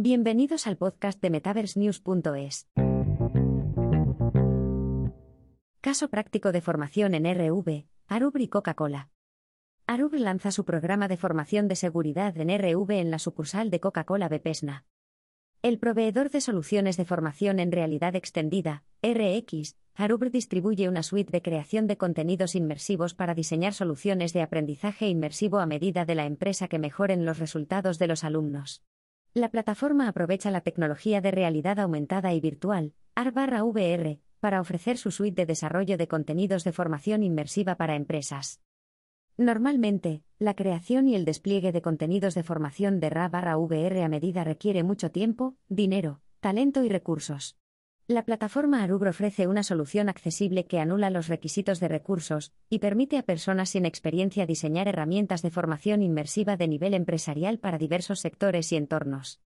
Bienvenidos al podcast de MetaverseNews.es. Caso práctico de formación en RV, Arubr y Coca-Cola. Arubr lanza su programa de formación de seguridad en RV en la sucursal de Coca-Cola Bepesna. El proveedor de soluciones de formación en realidad extendida, RX, Arubr distribuye una suite de creación de contenidos inmersivos para diseñar soluciones de aprendizaje inmersivo a medida de la empresa que mejoren los resultados de los alumnos. La plataforma aprovecha la tecnología de realidad aumentada y virtual, AR/VR, para ofrecer su suite de desarrollo de contenidos de formación inmersiva para empresas. Normalmente, la creación y el despliegue de contenidos de formación de RA/VR a medida requiere mucho tiempo, dinero, talento y recursos. La plataforma Arubro ofrece una solución accesible que anula los requisitos de recursos y permite a personas sin experiencia diseñar herramientas de formación inmersiva de nivel empresarial para diversos sectores y entornos.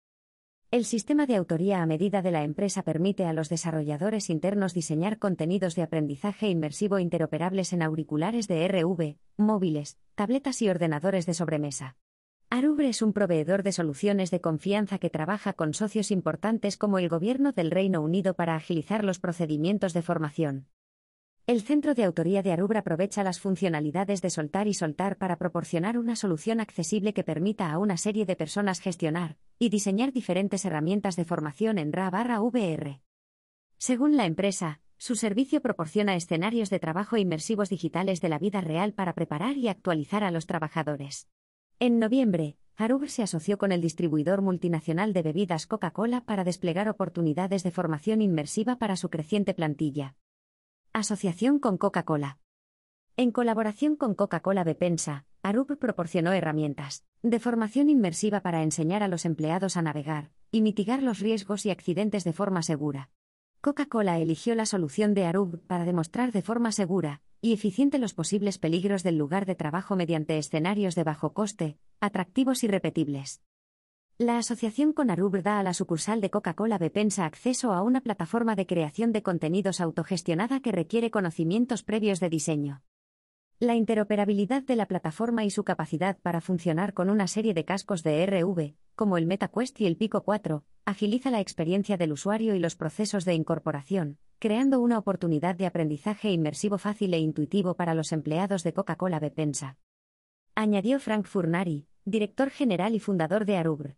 El sistema de autoría a medida de la empresa permite a los desarrolladores internos diseñar contenidos de aprendizaje inmersivo interoperables en auriculares de RV, móviles, tabletas y ordenadores de sobremesa. Arubre es un proveedor de soluciones de confianza que trabaja con socios importantes como el Gobierno del Reino Unido para agilizar los procedimientos de formación. El centro de autoría de Arubre aprovecha las funcionalidades de soltar y soltar para proporcionar una solución accesible que permita a una serie de personas gestionar y diseñar diferentes herramientas de formación en RA/VR. Según la empresa, su servicio proporciona escenarios de trabajo inmersivos digitales de la vida real para preparar y actualizar a los trabajadores. En noviembre, Arubre se asoció con el distribuidor multinacional de bebidas Coca-Cola para desplegar oportunidades de formación inmersiva para su creciente plantilla. Asociación con Coca-Cola. En colaboración con Coca-Cola Bepensa, Arup proporcionó herramientas de formación inmersiva para enseñar a los empleados a navegar y mitigar los riesgos y accidentes de forma segura. Coca-Cola eligió la solución de Arup para demostrar de forma segura y eficiente los posibles peligros del lugar de trabajo mediante escenarios de bajo coste, atractivos y repetibles. La asociación con Arub da a la sucursal de Coca-Cola Bepensa acceso a una plataforma de creación de contenidos autogestionada que requiere conocimientos previos de diseño. La interoperabilidad de la plataforma y su capacidad para funcionar con una serie de cascos de RV, como el MetaQuest y el Pico 4, agiliza la experiencia del usuario y los procesos de incorporación, creando una oportunidad de aprendizaje inmersivo fácil e intuitivo para los empleados de Coca-Cola Bepensa. Añadió Frank Furnari, director general y fundador de Arubr.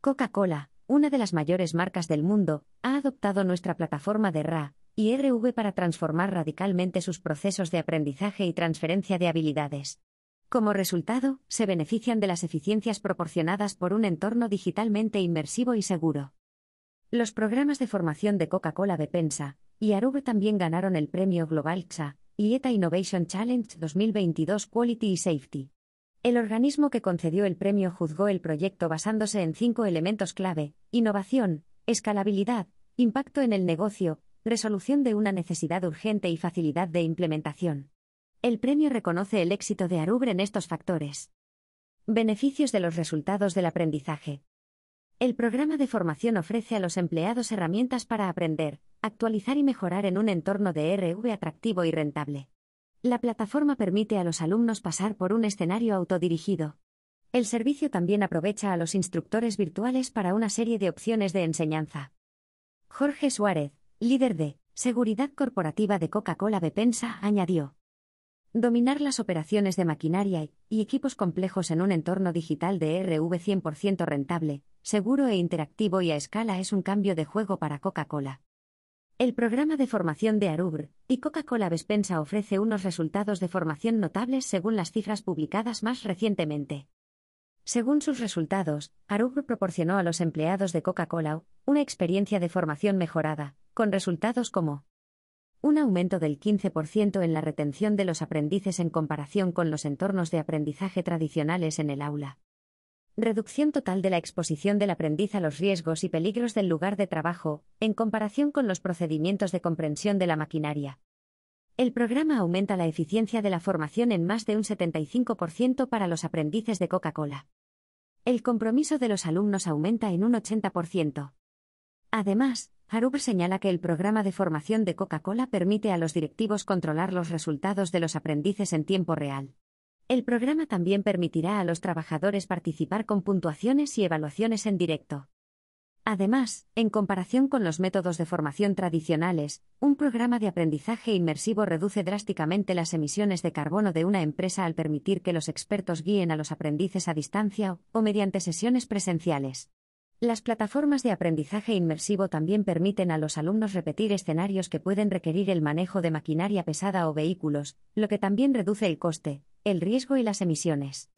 Coca-Cola, una de las mayores marcas del mundo, ha adoptado nuestra plataforma de RA y RV para transformar radicalmente sus procesos de aprendizaje y transferencia de habilidades. Como resultado, se benefician de las eficiencias proporcionadas por un entorno digitalmente inmersivo y seguro. Los programas de formación de Coca-Cola Bepensa y Arub también ganaron el premio Global XA y ETA Innovation Challenge 2022 Quality y Safety. El organismo que concedió el premio juzgó el proyecto basándose en cinco elementos clave, innovación, escalabilidad, impacto en el negocio, resolución de una necesidad urgente y facilidad de implementación. El premio reconoce el éxito de Arubre en estos factores. Beneficios de los resultados del aprendizaje. El programa de formación ofrece a los empleados herramientas para aprender, actualizar y mejorar en un entorno de RV atractivo y rentable. La plataforma permite a los alumnos pasar por un escenario autodirigido. El servicio también aprovecha a los instructores virtuales para una serie de opciones de enseñanza. Jorge Suárez, líder de Seguridad Corporativa de Coca-Cola Bepensa, añadió. Dominar las operaciones de maquinaria y equipos complejos en un entorno digital de RV 100% rentable, seguro e interactivo y a escala es un cambio de juego para Coca-Cola. El programa de formación de Arubr y Coca-Cola Vespensa ofrece unos resultados de formación notables según las cifras publicadas más recientemente. Según sus resultados, Arubr proporcionó a los empleados de Coca-Cola una experiencia de formación mejorada, con resultados como un aumento del 15% en la retención de los aprendices en comparación con los entornos de aprendizaje tradicionales en el aula Reducción total de la exposición del aprendiz a los riesgos y peligros del lugar de trabajo, en comparación con los procedimientos de comprensión de la maquinaria. El programa aumenta la eficiencia de la formación en más de un 75% para los aprendices de Coca-Cola. El compromiso de los alumnos aumenta en un 80%. Además, Harub señala que el programa de formación de Coca-Cola permite a los directivos controlar los resultados de los aprendices en tiempo real. El programa también permitirá a los trabajadores participar con puntuaciones y evaluaciones en directo. Además, en comparación con los métodos de formación tradicionales, un programa de aprendizaje inmersivo reduce drásticamente las emisiones de carbono de una empresa al permitir que los expertos guíen a los aprendices a distancia o mediante sesiones presenciales. Las plataformas de aprendizaje inmersivo también permiten a los alumnos repetir escenarios que pueden requerir el manejo de maquinaria pesada o vehículos, lo que también reduce el coste, el riesgo y las emisiones.